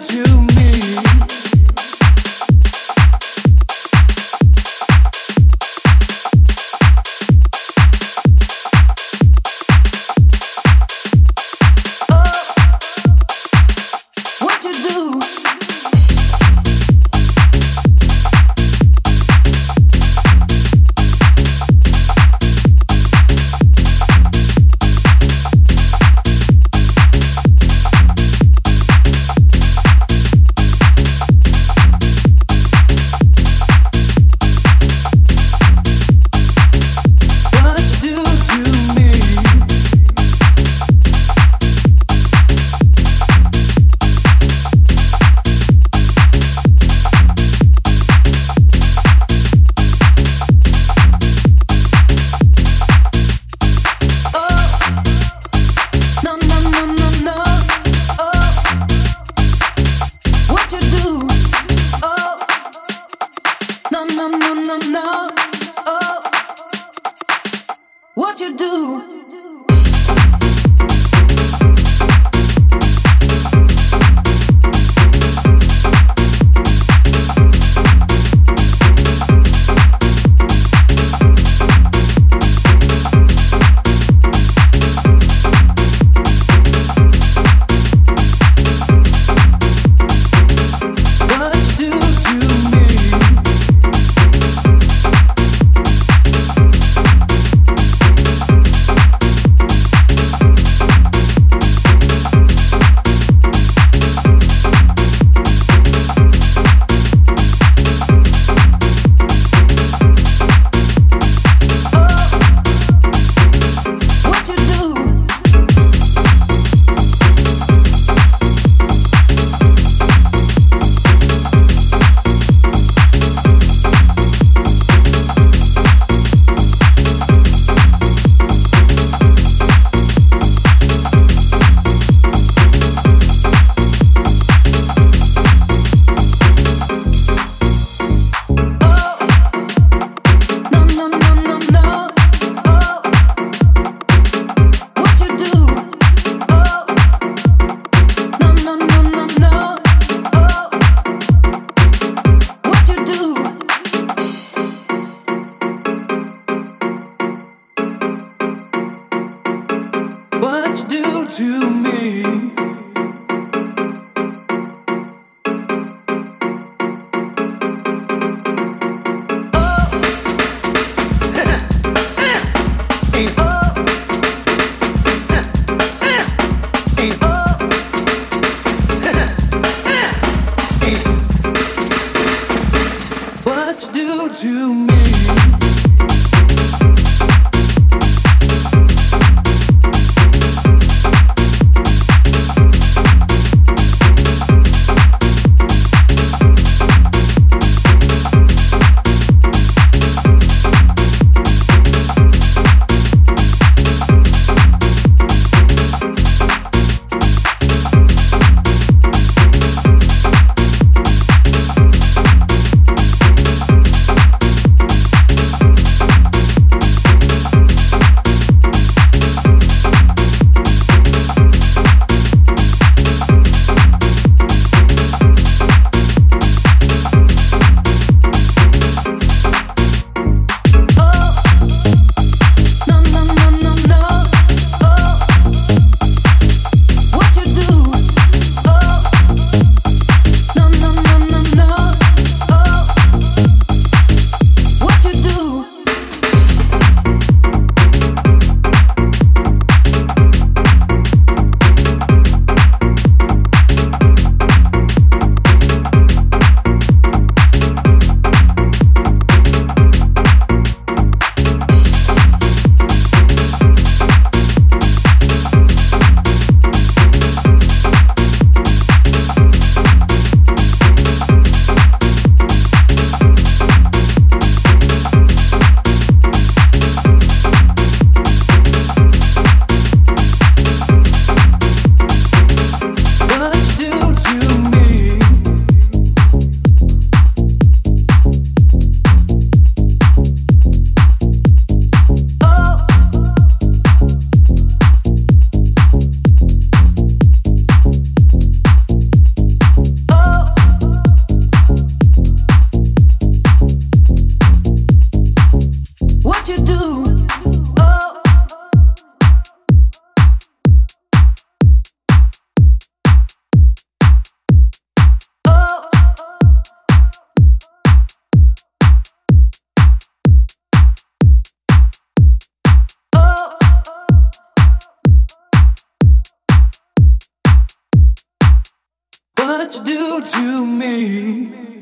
you do. What you do to me?